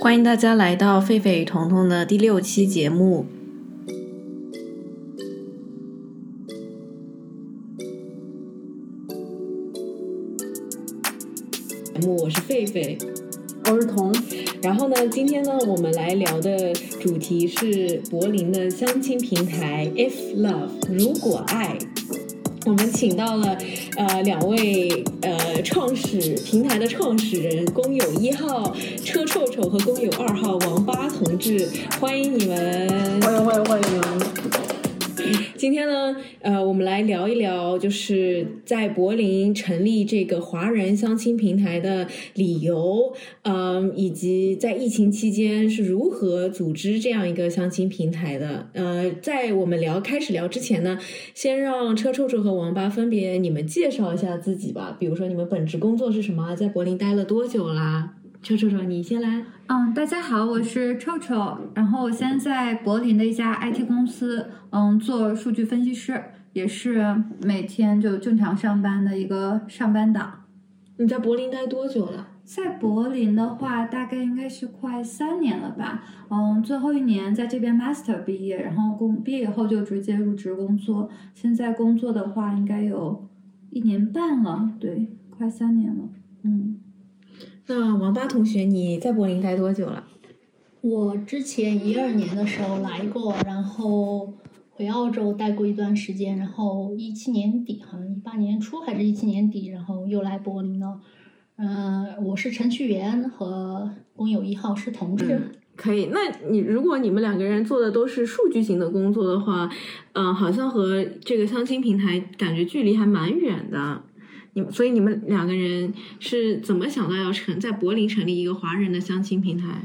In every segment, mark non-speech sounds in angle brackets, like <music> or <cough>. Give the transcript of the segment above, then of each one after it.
欢迎大家来到狒狒与彤彤的第六期节目。节目我是狒狒，我是彤。然后呢，今天呢，我们来聊的主题是柏林的相亲平台 If Love，如果爱。我们请到了呃两位呃创始平台的创始人，工友一号车臭臭和工友二号王八同志，欢迎你们！欢迎欢迎欢迎！今天呢，呃，我们来聊一聊，就是在柏林成立这个华人相亲平台的理由，嗯，以及在疫情期间是如何组织这样一个相亲平台的。呃，在我们聊开始聊之前呢，先让车臭臭和王八分别你们介绍一下自己吧。比如说你们本职工作是什么，在柏林待了多久啦？臭臭臭，你先来。嗯，大家好，我是臭臭。然后我现在在柏林的一家 IT 公司，嗯，做数据分析师，也是每天就正常上班的一个上班党。你在柏林待多久了？在柏林的话，大概应该是快三年了吧。嗯，最后一年在这边 master 毕业，然后工毕业以后就直接入职工作。现在工作的话，应该有一年半了，对，快三年了。嗯。那王八同学，你在柏林待多久了？我之前一二年的时候来过，然后回澳洲待过一段时间，然后一七年底，好像一八年初还是一七年底，然后又来柏林了。嗯，我是程序员，和工友一号是同事。可以，那你如果你们两个人做的都是数据型的工作的话，嗯，好像和这个相亲平台感觉距离还蛮远的。你所以你们两个人是怎么想到要成在柏林成立一个华人的相亲平台？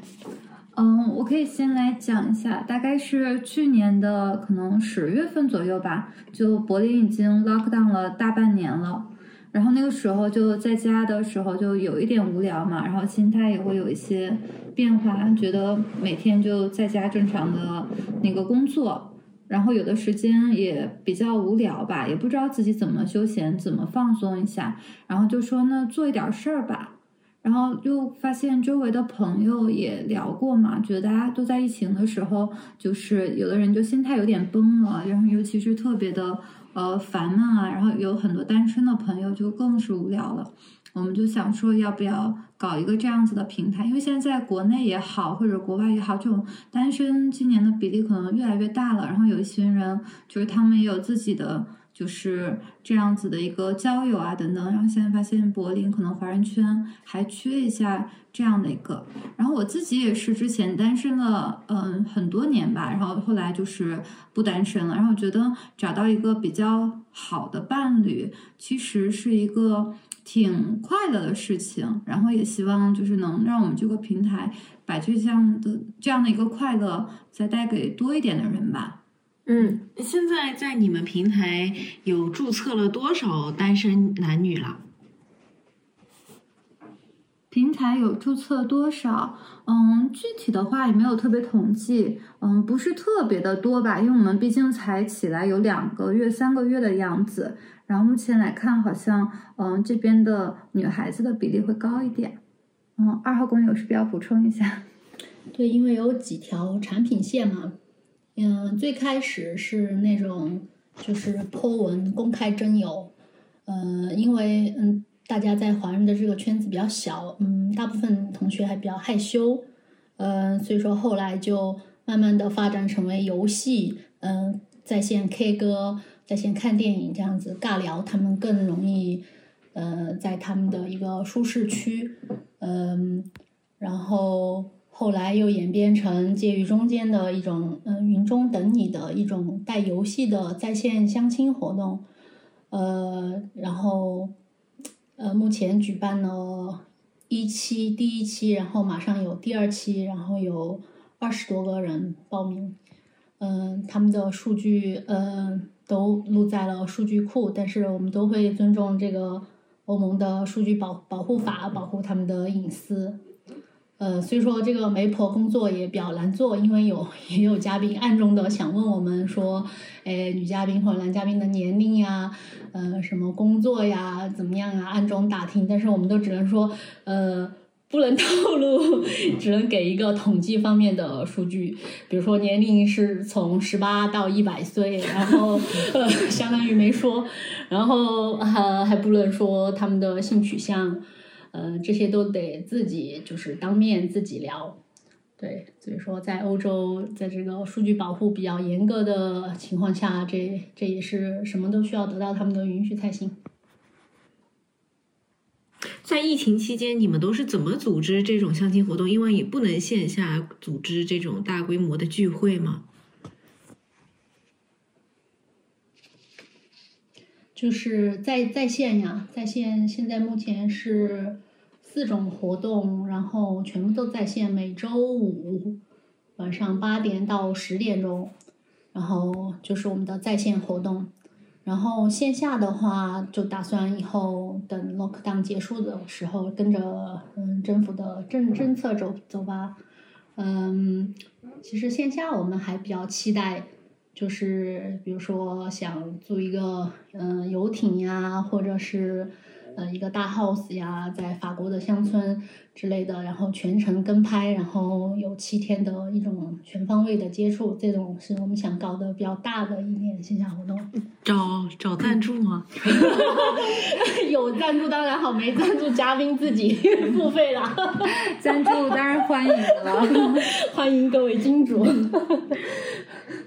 嗯，我可以先来讲一下，大概是去年的可能十月份左右吧，就柏林已经 lock down 了大半年了，然后那个时候就在家的时候就有一点无聊嘛，然后心态也会有一些变化，觉得每天就在家正常的那个工作。然后有的时间也比较无聊吧，也不知道自己怎么休闲，怎么放松一下，然后就说那做一点事儿吧。然后又发现周围的朋友也聊过嘛，觉得大家都在疫情的时候，就是有的人就心态有点崩了，然后尤其是特别的呃烦闷啊，然后有很多单身的朋友就更是无聊了。我们就想说，要不要搞一个这样子的平台？因为现在在国内也好，或者国外也好，这种单身今年的比例可能越来越大了。然后有一群人，就是他们也有自己的，就是这样子的一个交友啊等等。然后现在发现柏林可能华人圈还缺一下这样的一个。然后我自己也是之前单身了嗯很多年吧，然后后来就是不单身了。然后我觉得找到一个比较好的伴侣，其实是一个。挺快乐的事情，然后也希望就是能让我们这个平台把这样的这样的一个快乐再带给多一点的人吧。嗯，现在在你们平台有注册了多少单身男女了？平台有注册多少？嗯，具体的话也没有特别统计，嗯，不是特别的多吧，因为我们毕竟才起来有两个月、三个月的样子。然后目前来看，好像嗯这边的女孩子的比例会高一点。嗯，二号工友是不是要补充一下？<laughs> 对，因为有几条产品线嘛。嗯，最开始是那种就是破文公开征友。呃，因为嗯大家在华人的这个圈子比较小，嗯，大部分同学还比较害羞。嗯，所以说后来就慢慢的发展成为游戏，嗯，在线 K 歌。在线看电影这样子尬聊，他们更容易，呃，在他们的一个舒适区，嗯，然后后来又演变成介于中间的一种，嗯，云中等你的一种带游戏的在线相亲活动，呃，然后，呃，目前举办了一期第一期，然后马上有第二期，然后有二十多个人报名，嗯，他们的数据，嗯。都录在了数据库，但是我们都会尊重这个欧盟的数据保保护法，保护他们的隐私。呃，所以说这个媒婆工作也比较难做，因为有也有嘉宾暗中的想问我们说，哎，女嘉宾或者男嘉宾的年龄呀，呃，什么工作呀，怎么样啊，暗中打听，但是我们都只能说，呃，不能透露，只能给一个统计方面的数据，比如说年龄是从十八到一百岁，然后呃，相当于没说，然后还还不能说他们的性取向，呃，这些都得自己就是当面自己聊。对，所以说在欧洲，在这个数据保护比较严格的情况下，这这也是什么都需要得到他们的允许才行。在疫情期间，你们都是怎么组织这种相亲活动？因为也不能线下组织这种大规模的聚会嘛。就是在在线呀，在线现在目前是四种活动，然后全部都在线，每周五晚上八点到十点钟，然后就是我们的在线活动。然后线下的话，就打算以后等 lockdown 结束的时候，跟着嗯政府的政政策走走吧。嗯，其实线下我们还比较期待，就是比如说想租一个嗯游艇呀，或者是呃一个大 house 呀，在法国的乡村之类的，然后全程跟拍，然后有七天的一种全方位的接触，这种是我们想搞的比较大的一点线下活动。找找赞助吗？<laughs> 有赞助当然好，没赞助嘉宾自己 <laughs> 付费啦。<laughs> 赞助当然欢迎了，欢迎各位金主。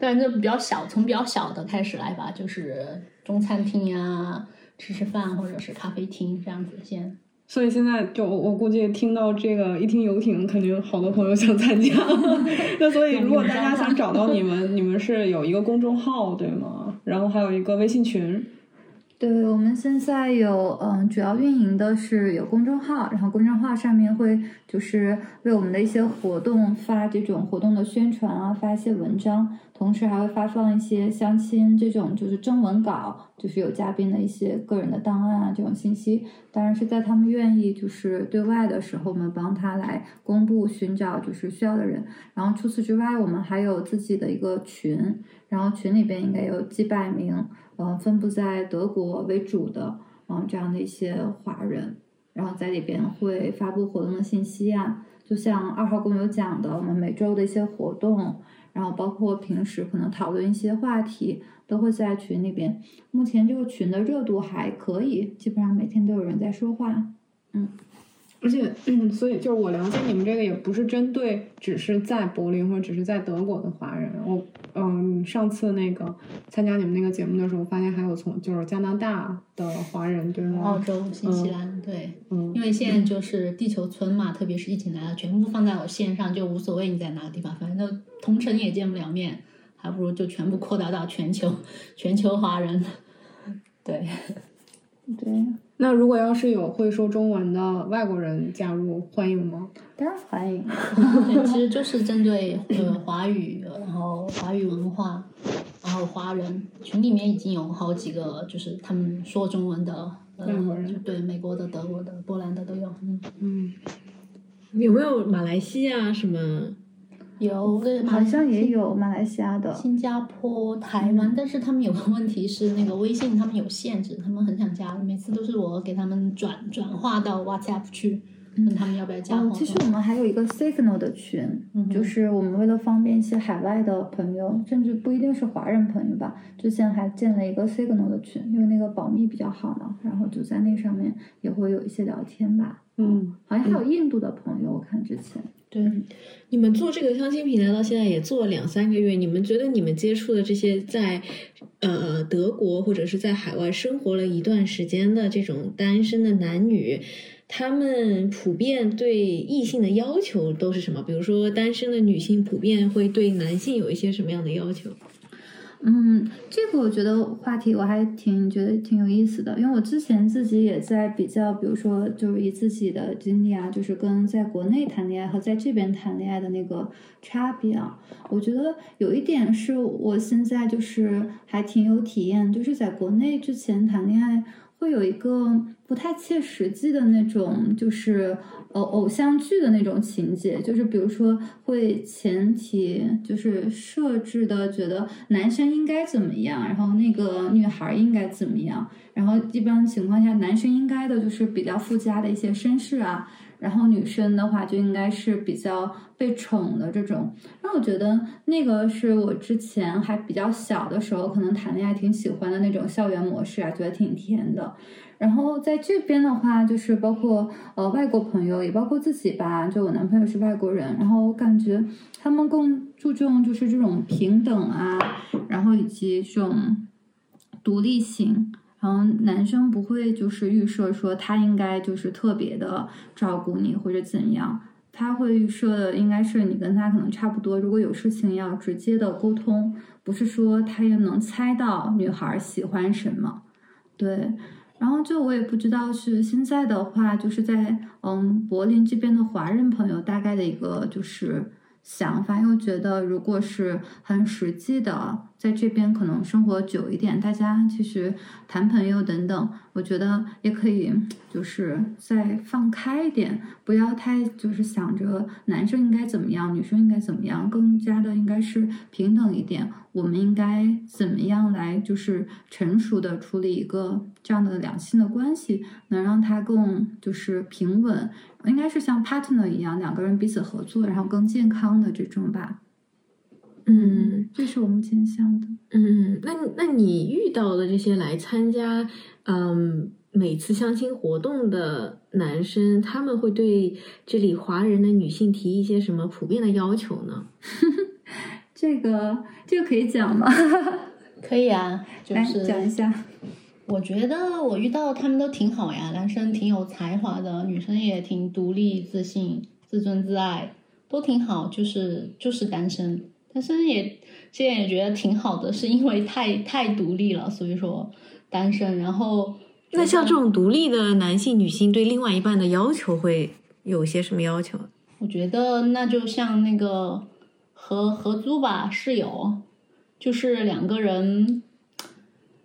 但这比较小，从比较小的开始来吧，就是中餐厅呀，吃吃饭，或者是咖啡厅这样子先。所以现在就我估计听到这个一听游艇，肯定好多朋友想参加。<laughs> 那所以如果大家想找到你们，<laughs> 你们是有一个公众号对吗？然后还有一个微信群。对，我们现在有，嗯，主要运营的是有公众号，然后公众号上面会就是为我们的一些活动发这种活动的宣传啊，发一些文章，同时还会发放一些相亲这种就是征文稿，就是有嘉宾的一些个人的档案啊这种信息。当然是在他们愿意就是对外的时候，我们帮他来公布寻找就是需要的人。然后除此之外，我们还有自己的一个群，然后群里边应该有几百名。嗯，分布在德国为主的，嗯，这样的一些华人，然后在里边会发布活动的信息啊，就像二号工友讲的，我们每周的一些活动，然后包括平时可能讨论一些话题，都会在群里边。目前这个群的热度还可以，基本上每天都有人在说话，嗯。而且，嗯，所以就是我了解你们这个也不是针对只是在柏林或者只是在德国的华人。我，嗯，上次那个参加你们那个节目的时候，发现还有从就是加拿大的华人，对吗？澳洲、新西兰，对，嗯，因为现在就是地球村嘛，特别是疫情来了，全部放在我线上，就无所谓你在哪个地方，反正同城也见不了面，还不如就全部扩大到全球，全球华人，<laughs> 对，对。那如果要是有会说中文的外国人加入，欢迎吗？当然欢迎。<laughs> 对，其实就是针对呃华语，然后华语文化，然后华人群里面已经有好几个，就是他们说中文的外国人，对，美国的、德国的、波兰的都有。嗯嗯，有没有马来西亚什么？有，好像也有马来西亚的、新加坡、台湾，但是他们有个问题是，那个微信他们有限制，他们很想加，每次都是我给他们转转化到 WhatsApp 去，问他们要不要加。哦，其实我们还有一个 Signal 的群，就是我们为了方便一些海外的朋友，甚至不一定是华人朋友吧，之前还建了一个 Signal 的群，因为那个保密比较好嘛，然后就在那上面也会有一些聊天吧。嗯，好像还有印度的朋友，我看之前。对，你们做这个相亲平台到现在也做了两三个月，你们觉得你们接触的这些在呃德国或者是在海外生活了一段时间的这种单身的男女，他们普遍对异性的要求都是什么？比如说单身的女性普遍会对男性有一些什么样的要求？嗯，这个我觉得话题我还挺觉得挺有意思的，因为我之前自己也在比较，比如说就是以自己的经历啊，就是跟在国内谈恋爱和在这边谈恋爱的那个差别啊，我觉得有一点是我现在就是还挺有体验，就是在国内之前谈恋爱。会有一个不太切实际的那种，就是偶偶像剧的那种情节，就是比如说会前提就是设置的，觉得男生应该怎么样，然后那个女孩应该怎么样，然后一般情况下男生应该的就是比较附加的一些身世啊。然后女生的话就应该是比较被宠的这种。那我觉得那个是我之前还比较小的时候，可能谈恋爱挺喜欢的那种校园模式啊，觉得挺甜的。然后在这边的话，就是包括呃外国朋友，也包括自己吧。就我男朋友是外国人，然后我感觉他们更注重就是这种平等啊，然后以及这种独立性。然后男生不会就是预设说他应该就是特别的照顾你或者怎样，他会预设的应该是你跟他可能差不多。如果有事情要直接的沟通，不是说他也能猜到女孩喜欢什么，对。然后就我也不知道是现在的话，就是在嗯柏林这边的华人朋友大概的一个就是想法，又觉得如果是很实际的。在这边可能生活久一点，大家其实谈朋友等等，我觉得也可以，就是再放开一点，不要太就是想着男生应该怎么样，女生应该怎么样，更加的应该是平等一点。我们应该怎么样来就是成熟的处理一个这样的两性的关系，能让它更就是平稳，应该是像 partner 一样，两个人彼此合作，然后更健康的这种吧。嗯，这是我目前想的。嗯，那那你遇到的这些来参加嗯每次相亲活动的男生，他们会对这里华人的女性提一些什么普遍的要求呢？<laughs> 这个这个可以讲吗？<laughs> 可以啊，就是讲一下。我觉得我遇到他们都挺好呀，男生挺有才华的，女生也挺独立、自信、自尊自爱，都挺好，就是就是单身。单身也现在也觉得挺好的，是因为太太独立了，所以说单身。然后，那像这种独立的男性、女性对另外一半的要求会有些什么要求？我觉得那就像那个合合租吧，室友，就是两个人，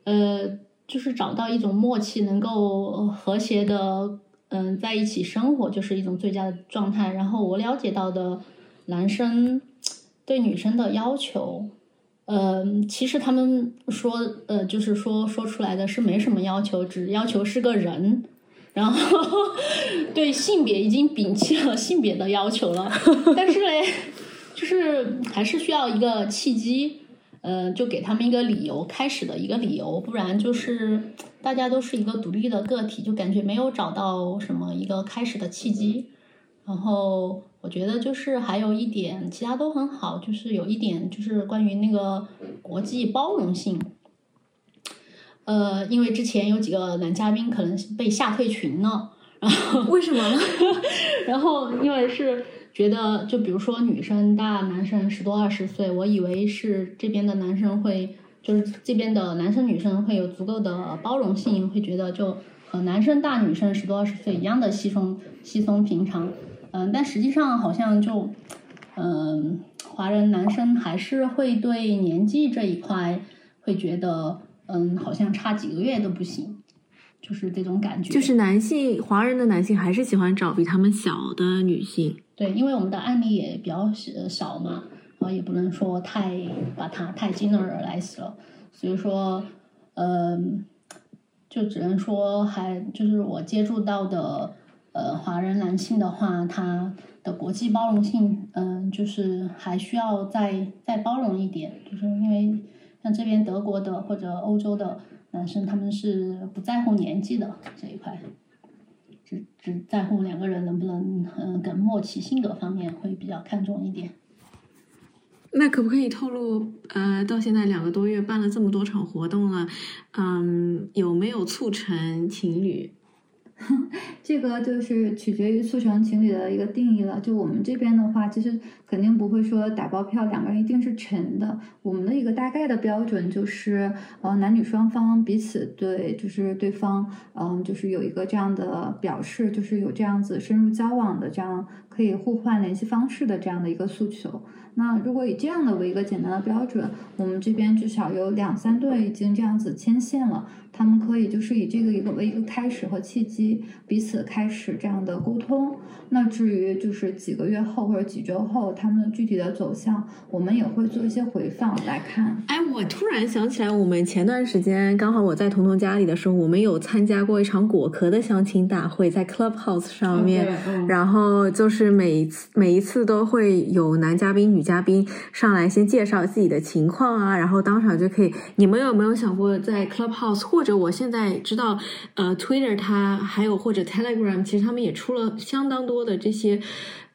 呃，就是找到一种默契，能够和谐的嗯在一起生活，就是一种最佳的状态。然后我了解到的男生。对女生的要求，嗯，其实他们说，呃，就是说说出来的是没什么要求，只要求是个人，然后对性别已经摒弃了性别的要求了，<laughs> 但是嘞，就是还是需要一个契机，呃，就给他们一个理由，开始的一个理由，不然就是大家都是一个独立的个体，就感觉没有找到什么一个开始的契机，然后。我觉得就是还有一点，其他都很好，就是有一点就是关于那个国际包容性。呃，因为之前有几个男嘉宾可能被吓退群了，然后为什么呢？<laughs> 然后因为是觉得，就比如说女生大，男生十多二十岁，我以为是这边的男生会，就是这边的男生女生会有足够的包容性，会觉得就和男生大女生十多二十岁一样的稀松稀松平常。嗯，但实际上好像就，嗯，华人男生还是会对年纪这一块会觉得，嗯，好像差几个月都不行，就是这种感觉。就是男性，华人的男性还是喜欢找比他们小的女性。对，因为我们的案例也比较少嘛，然后也不能说太把它太惊而来死了，所以说，嗯，就只能说还就是我接触到的。呃，华人男性的话，他的国际包容性，嗯，就是还需要再再包容一点，就是因为像这边德国的或者欧洲的男生，他们是不在乎年纪的这一块，只只在乎两个人能不能嗯跟默契，性格方面会比较看重一点。那可不可以透露，呃，到现在两个多月办了这么多场活动了，嗯，有没有促成情侣？<laughs> 这个就是取决于促成情侣的一个定义了。就我们这边的话，其实肯定不会说打包票，两个人一定是成的。我们的一个大概的标准就是，呃，男女双方彼此对，就是对方，嗯，就是有一个这样的表示，就是有这样子深入交往的这样可以互换联系方式的这样的一个诉求。那如果以这样的为一个简单的标准，我们这边至少有两三对已经这样子牵线了，他们可以就是以这个一个为一个开始和契机。彼此开始这样的沟通。那至于就是几个月后或者几周后他们的具体的走向，我们也会做一些回放来看。哎，我突然想起来，我们前段时间刚好我在彤彤家里的时候，我们有参加过一场果壳的相亲大会，在 Clubhouse 上面，嗯、然后就是每一次每一次都会有男嘉宾、女嘉宾上来先介绍自己的情况啊，然后当场就可以。你们有没有想过在 Clubhouse 或者我现在知道，呃，Twitter 它还有或者 Telegram，其实他们也出了相当多的这些。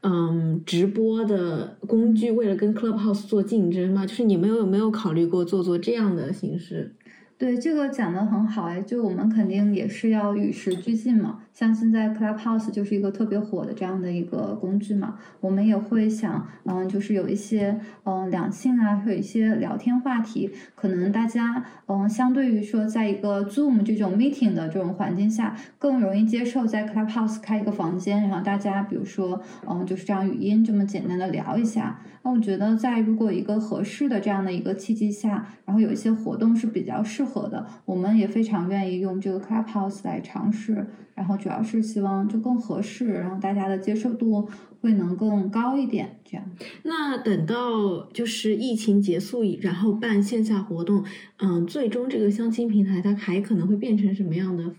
嗯，直播的工具为了跟 Clubhouse 做竞争嘛，就是你们有没有考虑过做做这样的形式？对这个讲的很好哎，就我们肯定也是要与时俱进嘛。像现在 Clubhouse 就是一个特别火的这样的一个工具嘛，我们也会想，嗯，就是有一些嗯两性啊，有一些聊天话题，可能大家嗯相对于说，在一个 Zoom 这种 meeting 的这种环境下，更容易接受在 Clubhouse 开一个房间，然后大家比如说嗯就是这样语音这么简单的聊一下。那我觉得在如果一个合适的这样的一个契机下，然后有一些活动是比较适合的，我们也非常愿意用这个 Clubhouse 来尝试。然后主要是希望就更合适，然后大家的接受度会能更高一点。这样，那等到就是疫情结束，然后办线下活动，嗯，最终这个相亲平台它还可能会变成什么样的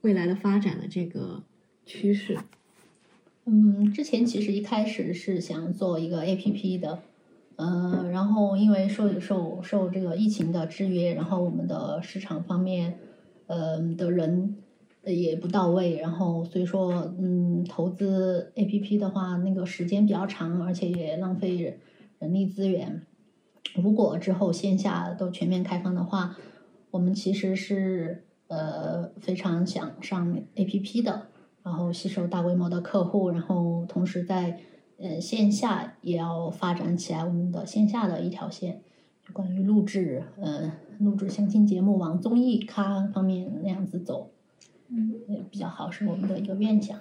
未来的发展的这个趋势？嗯，之前其实一开始是想做一个 A P P 的，呃，然后因为受受受这个疫情的制约，然后我们的市场方面，呃的人也不到位，然后所以说，嗯，投资 A P P 的话，那个时间比较长，而且也浪费人人力资源。如果之后线下都全面开放的话，我们其实是呃非常想上 A P P 的。然后吸收大规模的客户，然后同时在呃线下也要发展起来我们的线下的一条线，关于录制呃录制相亲节目往综艺咖方面那样子走，嗯，也比较好，是我们的一个愿想。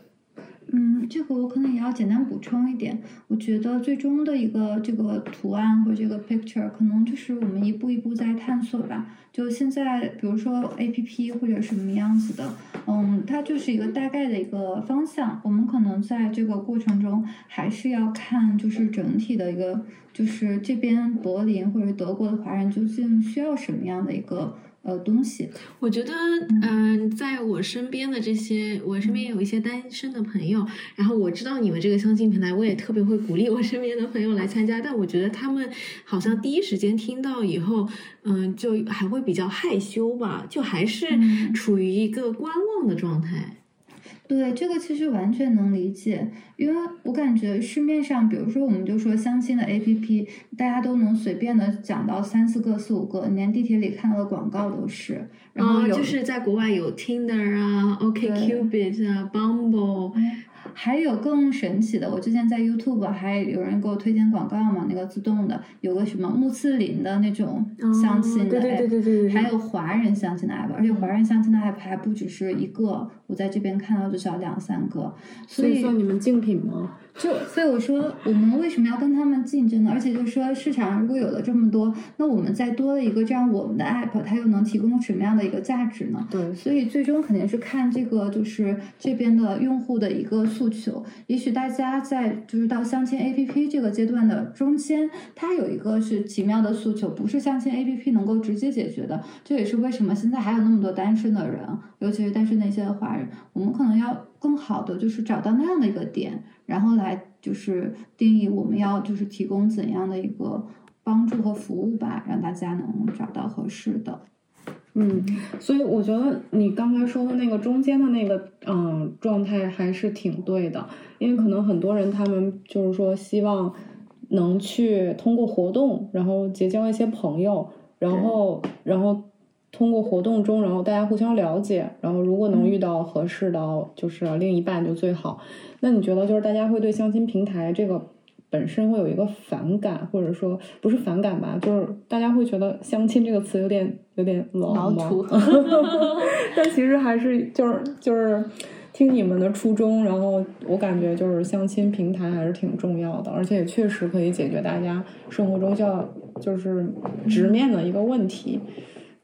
嗯，这个我可能也要简单补充一点。我觉得最终的一个这个图案或者这个 picture，可能就是我们一步一步在探索吧。就现在，比如说 A P P 或者什么样子的，嗯，它就是一个大概的一个方向。我们可能在这个过程中还是要看，就是整体的一个，就是这边柏林或者德国的华人究竟需要什么样的一个。呃，东西，我觉得，嗯，在我身边的这些，我身边有一些单身的朋友，然后我知道你们这个相亲平台，我也特别会鼓励我身边的朋友来参加，但我觉得他们好像第一时间听到以后，嗯，就还会比较害羞吧，就还是处于一个观望的状态。对这个其实完全能理解，因为我感觉市面上，比如说我们就说相亲的 A P P，大家都能随便的讲到三四个、四五个，连地铁里看到的广告都是。然后就是在国外有 Tinder 啊、OK Cupid 啊、Bumble。还有更神奇的，我之前在 YouTube 还有人给我推荐广告嘛，那个自动的，有个什么穆斯林的那种相亲的 app，对对对还有华人相亲的 app，而且华人相亲的 app 还不只是一个，我在这边看到至少两三个，所以说你们竞品吗？就所以我说，我们为什么要跟他们竞争呢？而且就说市场上如果有了这么多，那我们再多了一个这样我们的 app，它又能提供什么样的一个价值呢？对，所以最终肯定是看这个就是这边的用户的一个诉求。也许大家在就是到相亲 app 这个阶段的中间，它有一个是奇妙的诉求，不是相亲 app 能够直接解决的。这也是为什么现在还有那么多单身的人，尤其是单身的一些华人，我们可能要更好的就是找到那样的一个点。然后来就是定义我们要就是提供怎样的一个帮助和服务吧，让大家能找到合适的。嗯，所以我觉得你刚才说的那个中间的那个嗯状态还是挺对的，因为可能很多人他们就是说希望能去通过活动，然后结交一些朋友，然后然后通过活动中，然后大家互相了解，然后如果能遇到合适的就是另一半就最好。那你觉得就是大家会对相亲平台这个本身会有一个反感，或者说不是反感吧，就是大家会觉得相亲这个词有点有点老土，<laughs> 但其实还是就是就是听你们的初衷，然后我感觉就是相亲平台还是挺重要的，而且也确实可以解决大家生活中需要就是直面的一个问题，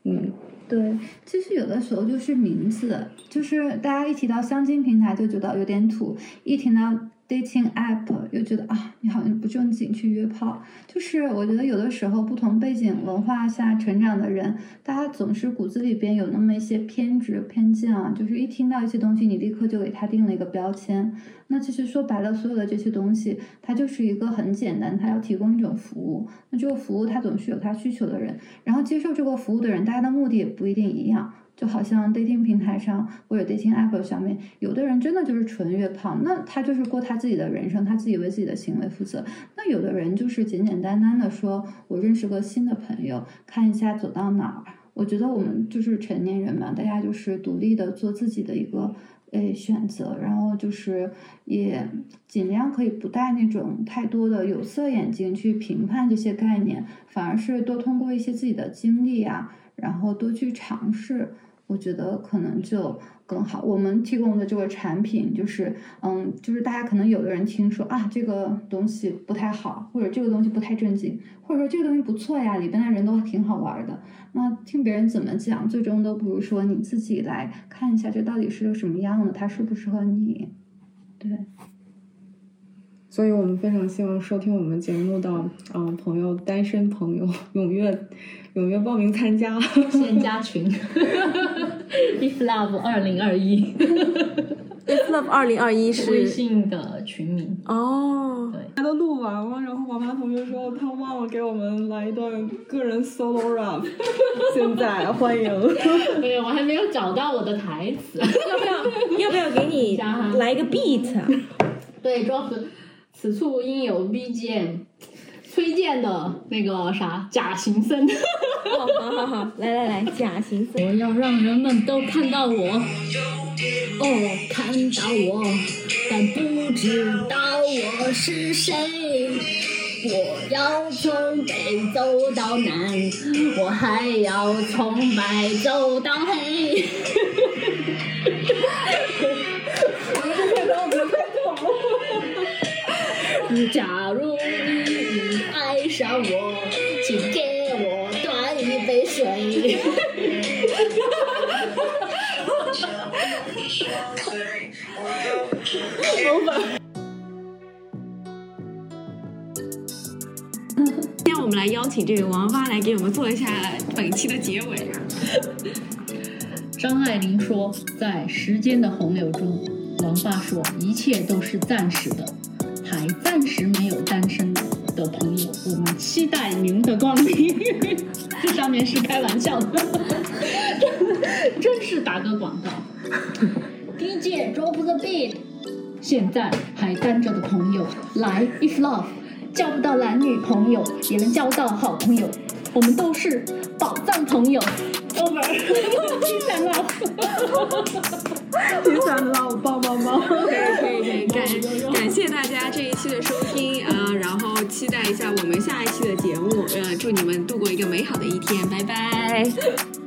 嗯。对，其实有的时候就是名字，就是大家一提到相亲平台就觉得有点土，一听到 dating app 又觉得啊，你好像不正经去约炮。就是我觉得有的时候不同背景文化下成长的人，大家总是骨子里边有那么一些偏执偏见啊，就是一听到一些东西，你立刻就给他定了一个标签。那其实说白了，所有的这些东西，它就是一个很简单，它要提供一种服务。那这个服务它总是有它需求的人，然后接受这个服务的人，大家的目的也不一定一样。就好像 dating 平台上或者 dating app 上面，有的人真的就是纯约炮，那他就是过他自己的人生，他自己为自己的行为负责。那有的人就是简简单单的说，我认识个新的朋友，看一下走到哪儿。我觉得我们就是成年人嘛，大家就是独立的做自己的一个诶选择，然后就是也尽量可以不带那种太多的有色眼镜去评判这些概念，反而是多通过一些自己的经历啊，然后多去尝试。我觉得可能就更好。我们提供的这个产品就是，嗯，就是大家可能有的人听说啊，这个东西不太好，或者这个东西不太正经，或者说这个东西不错呀，里边的人都挺好玩的。那听别人怎么讲，最终都不如说你自己来看一下，这到底是个什么样的，它适不适合你？对。所以我们非常希望收听我们节目的嗯朋友，单身朋友踊跃踊跃报名参加，<laughs> 先加群，if love 二零二一，if love 二零二一是微信的群名哦。对，他都录完了，然后王妈同学说他忘了给我们来一段个人 solo rap，<laughs> 现在欢迎。没有，我还没有找到我的台词，要不要要不要给你来一个 beat？对，主要是。此处应有 BGM，推荐的那个啥假行僧。好好好，来来来，假行僧。我要让人们都看到我，哦，看到我，但不知道我是谁。我要从北走到南，我还要从白走到黑。<laughs> 请这个王八来给我们做一下本期的结尾。张爱玲说：“在时间的洪流中，王八说一切都是暂时的。”还暂时没有单身的朋友，我们期待您的光临。<laughs> 这上面是开玩笑的，真是打个广告。DJ drop the beat。现在还单着的朋友来，if love，交不到男女朋友也能交到好朋友，我们都是宝藏朋友。Over，第三了，第三了，棒棒棒！可以可以可以，感感谢大家这一期的收听啊，然后期待一下我们下一期的节目，呃，祝你们度过一个美好的一天，拜拜。